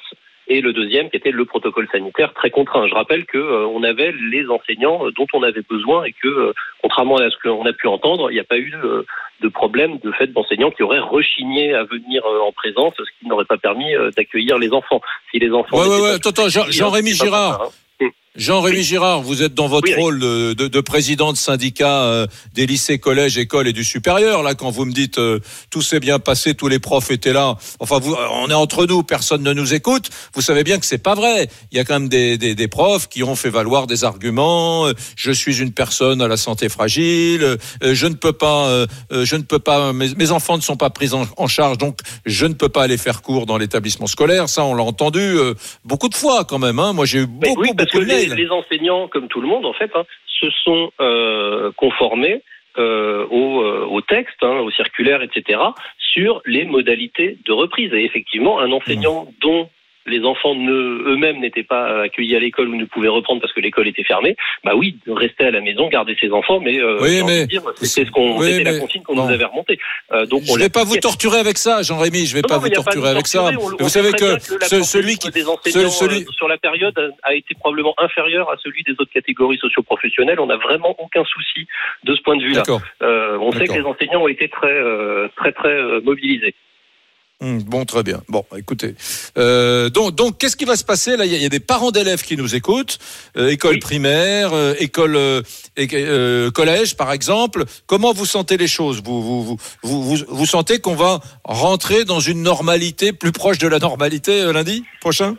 et le deuxième qui était le protocole sanitaire très contraint. Je rappelle que euh, on avait les enseignants euh, dont on avait besoin et que euh, contrairement à ce qu'on a pu entendre, il n'y a pas eu de, de problème de fait d'enseignants qui auraient rechigné à venir euh, en présence, ce qui n'aurait pas permis euh, d'accueillir les enfants. Si les enfants Ouais, ouais, ouais. Attends, Jean- accueillis, Jean-Rémy pas Girard. hein. Jean-Rémy Girard, vous êtes dans votre Oui, oui. rôle de, de- de président de syndicat euh, des lycées, collèges, écoles et du supérieur. Là, quand vous me dites euh, tout s'est bien passé, tous les profs étaient là. Enfin, vous, on est entre nous, personne ne nous écoute. Vous savez bien que c'est pas vrai. Il y a quand même des, des, des profs qui ont fait valoir des arguments. euh, Je suis une personne à la santé fragile. euh, Je ne peux pas, euh, euh, je ne peux pas. Mes, mes enfants ne sont pas pris en, en charge, donc je ne peux pas aller faire cours dans l'établissement scolaire. Ça, on l'a entendu euh, beaucoup de fois quand même. Hein. Moi, j'ai eu beaucoup, oui, parce que beaucoup de les, enseignants, comme tout le monde, en fait, hein, se sont euh, conformés euh, au, euh, au texte, hein, aux circulaires, etc., sur les modalités de reprise. Et effectivement, un enseignant Mmh. dont les enfants ne- eux-mêmes n'étaient pas accueillis à l'école ou ne pouvaient reprendre parce que l'école était fermée, bah oui, rester à la maison, garder ses enfants, mais, euh, Oui, mais- c'était ce qu'on, Oui, la consigne qu'on nous avait remontée. Euh, donc Je ne vais pas vous torturer avec ça, Jean-Rémy. Je ne vais Non, pas non, vous pas torturer avec ça. torturer. On- on vous savez que ce- celui qui, des enseignants celui, euh, sur la période a, a été probablement inférieur à celui des autres catégories socioprofessionnelles. On n'a vraiment aucun souci de ce point de vue-là. Euh, on sait que les enseignants ont été très, très, très mobilisés. Hum, Bon, très bien. Bon, écoutez. Euh, donc, donc, qu'est-ce qui va se passer là? Il y, a- il y a des parents d'élèves qui nous écoutent, euh, école Oui. primaire, euh, école, euh, euh, collège, par exemple. Comment vous sentez les choses? Vous, vous, vous, vous, vous, vous sentez qu'on va rentrer dans une normalité plus proche de la normalité euh, lundi prochain?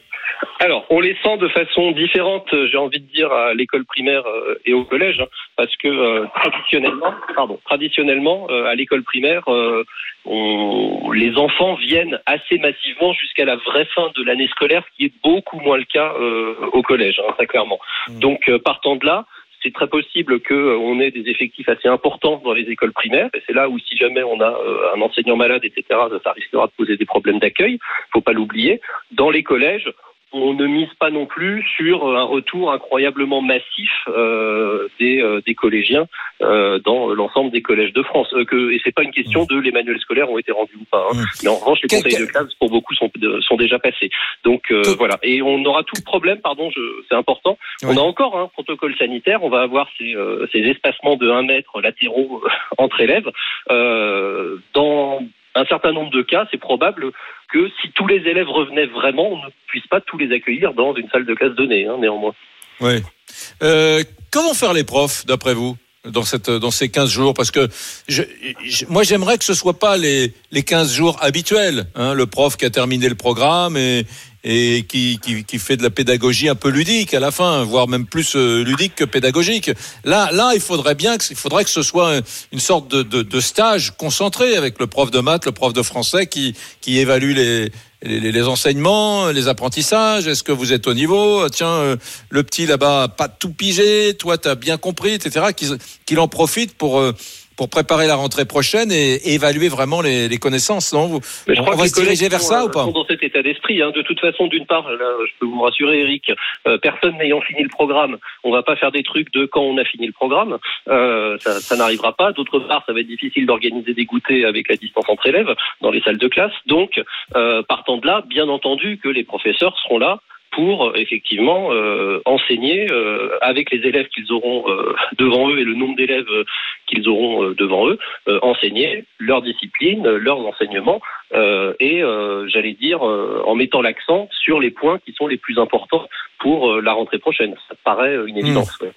Alors, on les sent de façon différente, euh, j'ai envie de dire, à l'école primaire euh, et au collège, hein, parce que euh, traditionnellement, pardon, traditionnellement, euh, à l'école primaire, euh, on- les enfants viennent assez massivement jusqu'à la vraie fin de l'année scolaire, ce qui est beaucoup moins le cas euh, au collège, hein, très clairement. Donc, euh, partant de là, c'est très possible qu'on ait des effectifs assez importants dans les écoles primaires, et c'est là où si jamais on a euh, un enseignant malade, etc., ça risquera de poser des problèmes d'accueil, faut pas l'oublier. Dans les collèges, on ne mise pas non plus sur un retour incroyablement massif euh, des, euh, des collégiens euh, dans l'ensemble des collèges de France. Euh, que, et c'est pas une question de les manuels scolaires ont été rendus ou pas. hein. Mmh. Mais en revanche, les conseils de classe pour beaucoup sont, sont déjà passés. Donc euh, voilà. Et on aura tout le problème, pardon, je- c'est important. Oui. On a encore un protocole sanitaire. On va avoir ces, euh, ces espacements de 1 mètre latéraux euh, entre élèves. Euh, dans un certain nombre de cas, c'est probable que si tous les élèves revenaient vraiment, on ne puisse pas tous les accueillir dans une salle de classe donnée, hein, néanmoins. Oui. Euh, comment faire les profs, d'après vous? Dans, cette, dans ces 15 jours Parce que je, je- moi, j'aimerais que ce soit pas les, les 15 jours habituels. Hein, le prof qui a terminé le programme et, et qui, qui, qui fait de la pédagogie un peu ludique à la fin, voire même plus euh, ludique que pédagogique. Là, là, il faudrait bien que, il faudrait que ce soit une sorte de, de, de stage concentré avec le prof de maths, le prof de français qui, qui évalue les, les, enseignements, les apprentissages. Est-ce que vous êtes au niveau Tiens, euh, le petit là-bas pas tout pigé, toi t'as bien compris, etc. Qu'il qu'il en profite pour euh, pour préparer la rentrée prochaine et, et évaluer vraiment les, les connaissances. Non vous, Mais je on, crois que va les se diriger vers ça sont, ou pas sont dans cet état d'esprit. hein. De toute façon, d'une part, là, je peux vous rassurer, Eric, euh, personne n'ayant fini le programme, on va pas faire des trucs de quand on a fini le programme. Euh, ça, ça n'arrivera pas. D'autre part, ça va être difficile d'organiser des goûters avec la distance entre élèves dans les salles de classe. Donc, euh, partant de là, bien entendu que les professeurs seront là pour euh, effectivement euh, enseigner euh, avec les élèves qu'ils auront euh, [LAUGHS] devant eux et le nombre d'élèves qu'ils auront euh, devant eux, euh, enseigner leur discipline, leurs enseignements euh, et euh, j'allais dire euh, en mettant l'accent sur les points qui sont les plus importants pour euh, la rentrée prochaine. Ça paraît une évidence. ouais.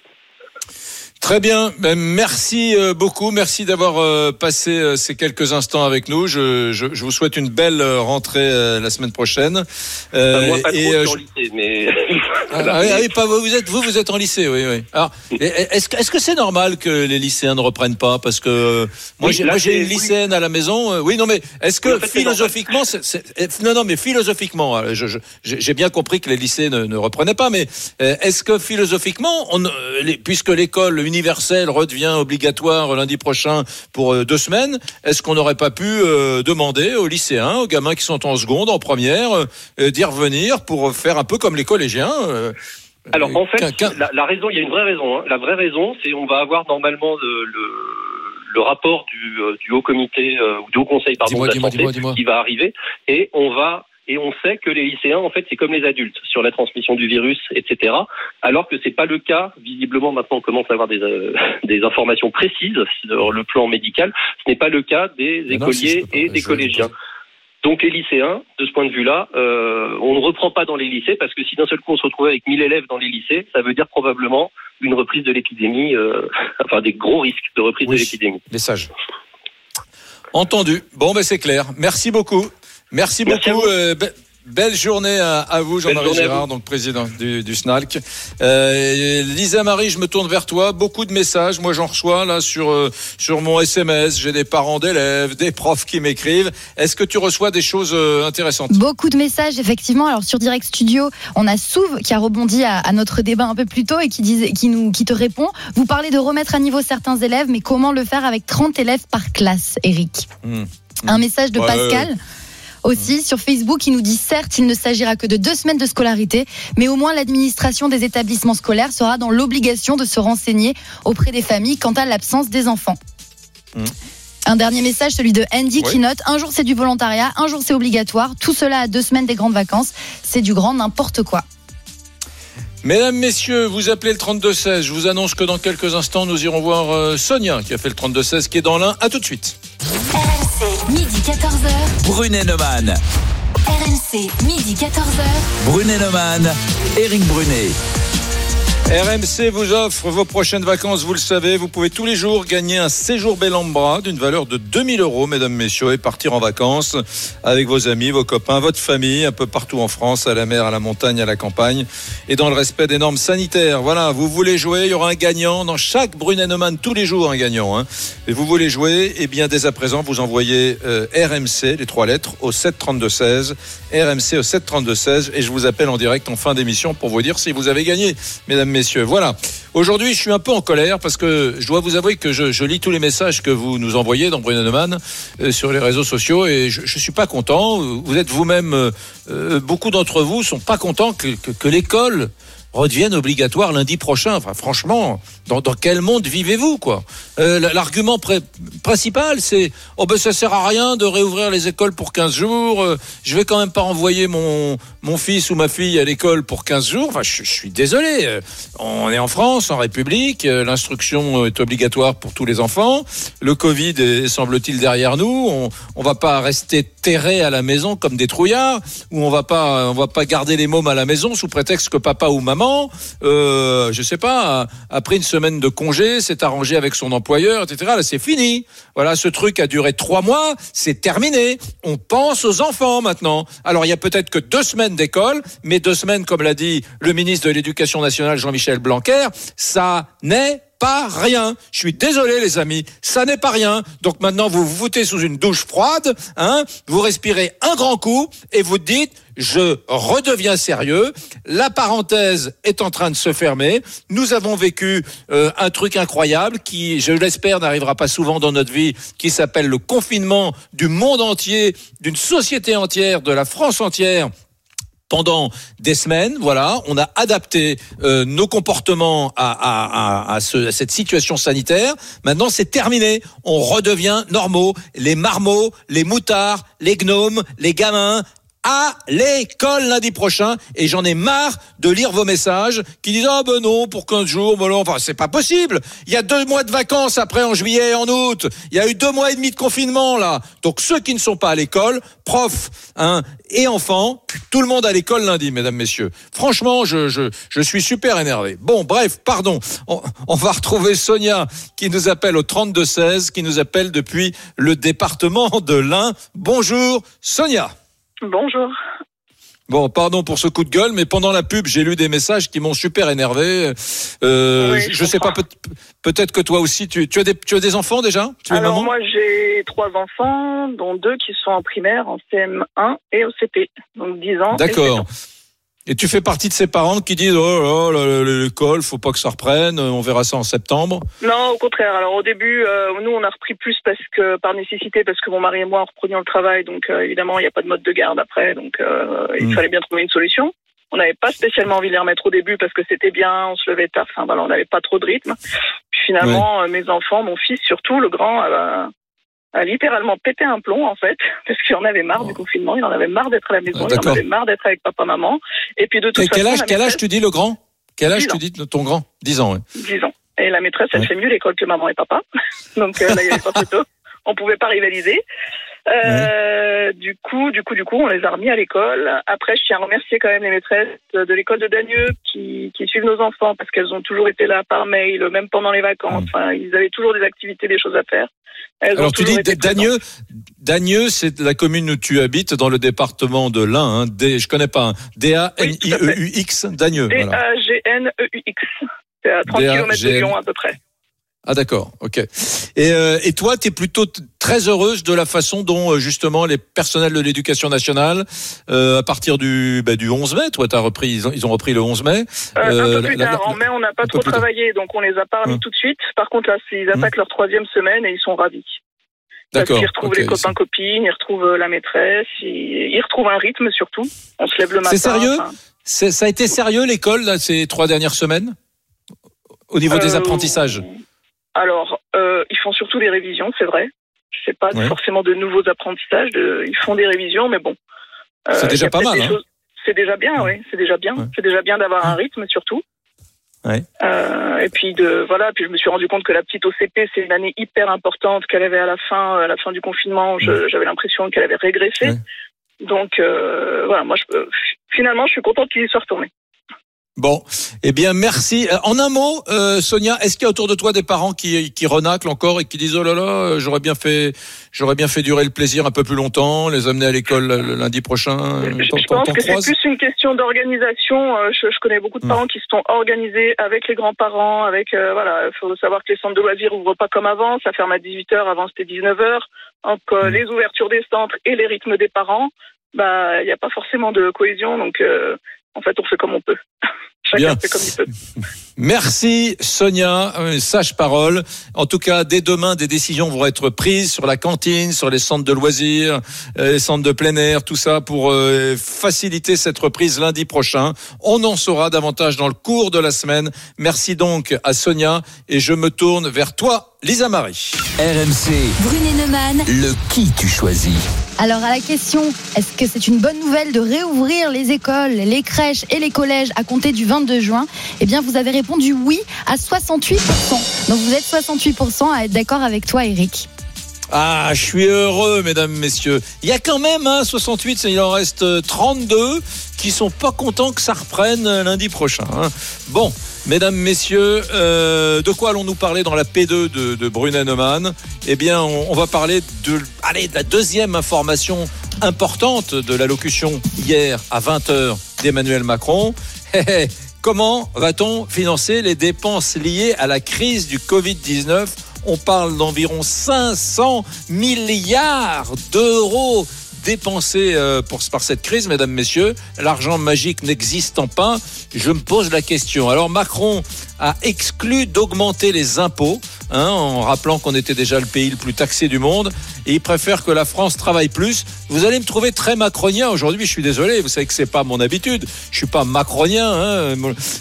Très bien, Ben, merci euh, beaucoup, merci d'avoir euh, passé euh, ces quelques instants avec nous. Je, je, je vous souhaite une belle rentrée la semaine prochaine. Euh, Enfin, moi, pas trop, et, je suis en lycée, mais [LAUGHS] Ah, ah oui, oui, pas vous, êtes vous, vous êtes en lycée, oui, oui. Alors, est-ce que est-ce que c'est normal que les lycéens ne reprennent pas? Parce que moi, Oui, j'ai une oui. lycéenne à la maison. oui, non, mais est-ce que Oui, en fait, c'est philosophiquement, c'est- c'est- non, non, mais philosophiquement, je- je- j'ai bien compris que les lycées ne, ne reprenaient pas, mais est-ce que philosophiquement, on, puisque l'école universelle redevient obligatoire lundi prochain pour euh, deux semaines, est-ce qu'on n'aurait pas pu euh, demander aux lycéens, aux gamins qui sont en seconde, en première, euh, d'y revenir pour faire un peu comme les collégiens Alors en fait, la, la raison, il y a une vraie raison. hein. La vraie raison, c'est on va avoir normalement le, le, le rapport du, du haut comité ou du haut conseil pardon de la santé qui va arriver et on va et on sait que les lycéens, en fait, c'est comme les adultes sur la transmission du virus, etc. Alors que c'est pas le cas. Visiblement, maintenant, on commence à avoir des, euh, [LAUGHS] des informations précises sur le plan médical. Ce n'est pas le cas des Mais non, si je écoliers et des collégiens. Donc les lycéens, de ce point de vue-là, euh, on ne reprend pas dans les lycées parce que si d'un seul coup on se retrouve avec 1000 élèves dans les lycées, ça veut dire probablement une reprise de l'épidémie, euh, enfin des gros risques de reprise Oui. de l'épidémie. Message. Entendu. Bon, ben c'est clair. Merci beaucoup. Merci, beaucoup. euh, be- belle journée à, à vous, Jean-Marie vous. donc président du, du SNALC. Euh, Lisa Marie, je me tourne vers toi. Beaucoup de messages. Moi, j'en reçois là sur euh, sur mon SMS. J'ai des parents d'élèves, des profs qui m'écrivent. Est-ce que tu reçois des choses euh, intéressantes? Beaucoup de messages, effectivement. Alors sur Direct Studio, on a Souve qui a rebondi à, à notre débat un peu plus tôt et qui, disait, qui, nous, qui te répond. Vous parlez de remettre à niveau certains élèves, mais comment le faire avec 30 élèves par classe, Eric? Hmm. Un message de Ouais, Pascal. Aussi sur Facebook, qui nous dit certes, il ne s'agira que de deux semaines de scolarité, mais au moins l'administration des établissements scolaires sera dans l'obligation de se renseigner auprès des familles quant à l'absence des enfants. Mm. Un dernier message, celui de Andy qui note un jour c'est du volontariat, un jour c'est obligatoire, tout cela à deux semaines des grandes vacances, c'est du grand n'importe quoi. Mesdames, messieurs, vous appelez le 3216. Je vous annonce que dans quelques instants, nous irons voir euh, Sonia qui a fait le 3216 qui est dans l'un. À tout de suite. Midi 14h. Brunet Neumann. RMC, midi 14h. Brunet Neumann. Eric Brunet. RMC vous offre vos prochaines vacances, vous le savez. Vous pouvez tous les jours gagner un séjour Bellambra d'une valeur de 2000 euros, mesdames, messieurs, et partir en vacances avec vos amis, vos copains, votre famille, un peu partout en France, à la mer, à la montagne, à la campagne, et dans le respect des normes sanitaires. Voilà, vous voulez jouer, il y aura un gagnant dans chaque Brunet-Neumann, tous les jours un gagnant. Hein. Et vous voulez jouer, eh bien, dès à présent, vous envoyez euh, RMC, les trois lettres, au 732-16, RMC au 732-16, et je vous appelle en direct en fin d'émission pour vous dire si vous avez gagné, mesdames, messieurs. Voilà. Aujourd'hui, je suis un peu en colère parce que je dois vous avouer que je, lis tous les messages que vous nous envoyez dans Bruno Neumann euh, sur les réseaux sociaux et je, je suis pas content. Vous êtes vous-même, euh, euh, beaucoup d'entre vous sont pas contents que l'école redevienne obligatoire lundi prochain. Enfin, franchement, dans, quel monde vivez-vous, quoi? Euh, L'argument principal, c'est oh ben ça sert à rien de réouvrir les écoles pour 15 jours. euh, je vais quand même pas envoyer mon mon fils ou ma fille à l'école pour 15 jours. Enfin, je, suis désolé. euh, On est en France, en République. euh, L'instruction est obligatoire pour tous les enfants. Le Covid est, semble-t-il, derrière nous. On, on va pas rester terrés à la maison comme des trouillards, ou on va pas, on va pas garder les mômes à la maison sous prétexte que papa ou maman, euh, je sais pas, a, a pris une semaine de congé, s'est arrangé avec son employeur, etc. Là, c'est fini. Voilà, ce truc a duré trois mois, c'est terminé. On pense aux enfants maintenant. Alors, il y a peut-être que deux semaines d'école, mais deux semaines, comme l'a dit le ministre de l'Éducation nationale Jean-Michel Blanquer, ça n'est pas rien. Je suis désolé, les amis, ça n'est pas rien. Donc maintenant, vous vous foutez sous une douche froide, hein, vous respirez un grand coup et vous dites, je redeviens sérieux. La parenthèse est en train de se fermer. Nous avons vécu euh, un truc incroyable qui, je l'espère, n'arrivera pas souvent dans notre vie, qui s'appelle le confinement du monde entier, d'une société entière, de la France entière pendant des semaines, voilà, on a adapté euh, nos comportements à, à, à, à, ce- à cette situation sanitaire. Maintenant, c'est terminé. On redevient normaux. Les marmots, les moutards, les gnomes, les gamins à l'école lundi prochain. Et j'en ai marre de lire vos messages qui disent ah ben non pour 15 jours ben non enfin c'est pas possible. Il y a deux mois de vacances après en juillet et en août. Il y a eu deux mois et demi de confinement là. Donc ceux qui ne sont pas à l'école profs hein, et enfants tout le monde à l'école lundi mesdames messieurs. Franchement je, je, je suis super énervé. Bon bref pardon. On, on va retrouver Sonia qui nous appelle au 32 16 qui nous appelle depuis le département de l'Ain. Bonjour Sonia Bonjour. Bon, pardon pour ce coup de gueule, mais pendant la pub, j'ai lu des messages qui m'ont super énervé. Euh, Oui, je, je sais pas, peut- peut-être que toi aussi, tu, tu, as des, tu as des enfants déjà? Tu es Alors maman? moi j'ai trois enfants, dont deux qui sont en primaire, en CM1 et au CP, donc 10 ans. D'accord. 7 ans. Et tu fais partie de ces parents qui disent oh là là, l'école, faut pas que ça reprenne, on verra ça en septembre. Non, au contraire. Alors au début, euh, nous on a repris plus parce que par nécessité, parce que mon mari et moi reprenions le travail, donc euh, évidemment il n'y a pas de mode de garde après, donc euh, il Mm. fallait bien trouver une solution. On n'avait pas spécialement envie de les remettre au début parce que c'était bien, on se levait tard, enfin voilà, on n'avait pas trop de rythme. Puis finalement, mes enfants, mon fils surtout, le grand, a, littéralement pété un plomb en fait, [LAUGHS] parce qu'il en avait marre du confinement, il en avait marre d'être à la maison, Ah, il en avait marre d'être avec papa, maman. Et puis de toute Et quel façon, âge, la quel âge tu dis le grand? Quel âge 10 tu dis ton grand? 10 ans, ouais. 10 ans. Et la maîtresse, elle Ouais. fait mieux l'école que maman et papa. [LAUGHS] Donc euh, là, il n'y avait pas photo. On pouvait pas rivaliser. Euh, Du coup, du coup, du coup, on les a remis à l'école. Après, je tiens à remercier quand même les maîtresses de l'école de Dagneux qui, qui suivent nos enfants parce qu'elles ont toujours été là par mail, même pendant les vacances. Enfin, ils avaient toujours des activités, des choses à faire. Elles Alors tu dis. Dagneux, Dagneux, c'est la commune où tu habites dans le département de l'Ain. Hein, D, je connais pas. hein. D-A-N-I-E-U-X, Dagneux. D-A-G-N-E-U-X. E C'est à 30 km de. Lyon à peu près. Ah d'accord, ok. Et, euh, et toi, tu es plutôt très heureuse de la façon dont euh, justement les personnels de l'éducation nationale, euh, à partir du, bah, du 11 mai, toi, as repris, ils ont, ils ont repris le 11 mai. Euh, un Euh, peu plus la- la- tard. En mai, on n'a pas trop plus travaillé, donc on les a pas remis Hum. tout de suite. Par contre, là, ils attaquent leur troisième semaine et ils sont ravis. D'accord. qu'ils retrouvent les copains copines, ils retrouvent euh, la maîtresse, ils, ils retrouvent un rythme surtout. On se lève le matin. C'est sérieux enfin, Ça a été sérieux l'école là, ces trois dernières semaines? Au niveau des euh, apprentissages? Alors, euh, ils font surtout des révisions, c'est vrai. Je sais pas Ouais. forcément de nouveaux apprentissages. de- ils font des révisions, mais bon. Euh, C'est déjà pas mal, hein. choses- C'est déjà bien, oui. C'est déjà bien. Ouais. C'est déjà bien d'avoir un rythme surtout. Ouais. Euh, et puis de voilà, puis je me suis rendu compte que la petite OCP c'est une année hyper importante qu'elle avait à la fin, à la fin du confinement. J'avais l'impression qu'elle avait régressé. Donc euh, voilà, moi je, euh, finalement je suis contente qu'il y soit retourné. Bon, eh bien merci. Euh, En un mot, euh, Sonia, est-ce qu'il y a autour de toi des parents qui, qui renaclent encore et qui disent oh là là, euh, j'aurais bien fait, j'aurais bien fait durer le plaisir un peu plus longtemps, les amener à l'école le lundi prochain. euh, Je, pense que c'est plus une question d'organisation. Je, je connais beaucoup de Hmm. parents qui se sont organisés avec les grands-parents, avec euh, voilà. Il faut savoir que les centres de loisirs ouvrent pas comme avant, ça ferme à 18 h Avant c'était 19 h Entre Hmm. les ouvertures des centres et les rythmes des parents, bah il n'y a pas forcément de cohésion. Donc euh, en fait, on fait comme on peut. [LAUGHS] Chacun Bien. fait comme il peut. [LAUGHS] Merci Sonia, euh, sage parole. En tout cas, dès demain, des décisions vont être prises sur la cantine, sur les centres de loisirs, euh, les centres de plein air, tout ça pour euh, faciliter cette reprise lundi prochain. On en saura davantage dans le cours de la semaine. Merci donc à Sonia et je me tourne vers toi, Lisa Marie. RMC, Brunet Neumann, le qui tu choisis Alors à la question, est-ce que c'est une bonne nouvelle de réouvrir les écoles, les crèches et les collèges à compter du 22 juin? Eh bien, vous avez répondu oui à 68%. Donc vous êtes 68% à être d'accord avec toi, Eric. Ah, je suis heureux, mesdames, messieurs. Il y a quand même, hein, 68, il en reste euh, 32 qui sont pas contents que ça reprenne euh, lundi prochain. hein. Bon, mesdames, messieurs, euh, de quoi allons-nous parler dans la P2 de, de Brunet-Neumann Eh bien, on, va parler de, de la deuxième information importante de l'allocution hier à 20h d'Emmanuel Macron. Hé, hé, Comment va-t-on financer les dépenses liées à la crise du Covid-19 On parle d'environ 500 milliards d'euros dépensés euh, pour, par cette crise, mesdames, messieurs. L'argent magique n'existant pas, je me pose la question. Alors Macron a exclu d'augmenter les impôts, hein, en rappelant qu'on était déjà le pays le plus taxé du monde, et il préfère que la France travaille plus. Vous allez me trouver très macronien aujourd'hui, je suis désolé, vous savez que c'est pas mon habitude, je suis pas macronien, hein,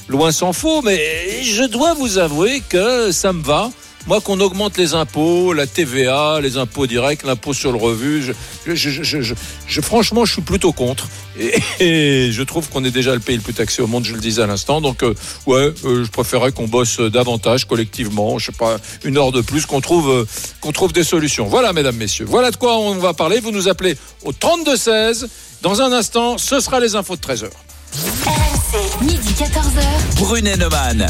loin s'en faut, mais je dois vous avouer que ça me va. Moi, qu'on augmente les impôts, la TVA, les impôts directs, l'impôt sur le revenu, je, je, je, je, je- je- franchement, je suis plutôt contre. Et, [LAUGHS] et je trouve qu'on est déjà le pays le plus taxé au monde, je le disais à l'instant. Donc, euh, ouais, euh, je préférerais qu'on bosse davantage collectivement, je sais pas, une heure de plus, qu'on trouve, euh, qu'on trouve des solutions. Voilà, mesdames, messieurs. Voilà de quoi on va parler. Vous nous appelez au 32-16. Dans un instant, ce sera les infos de 13h. RMC, midi 14h. Brunet-Neumann.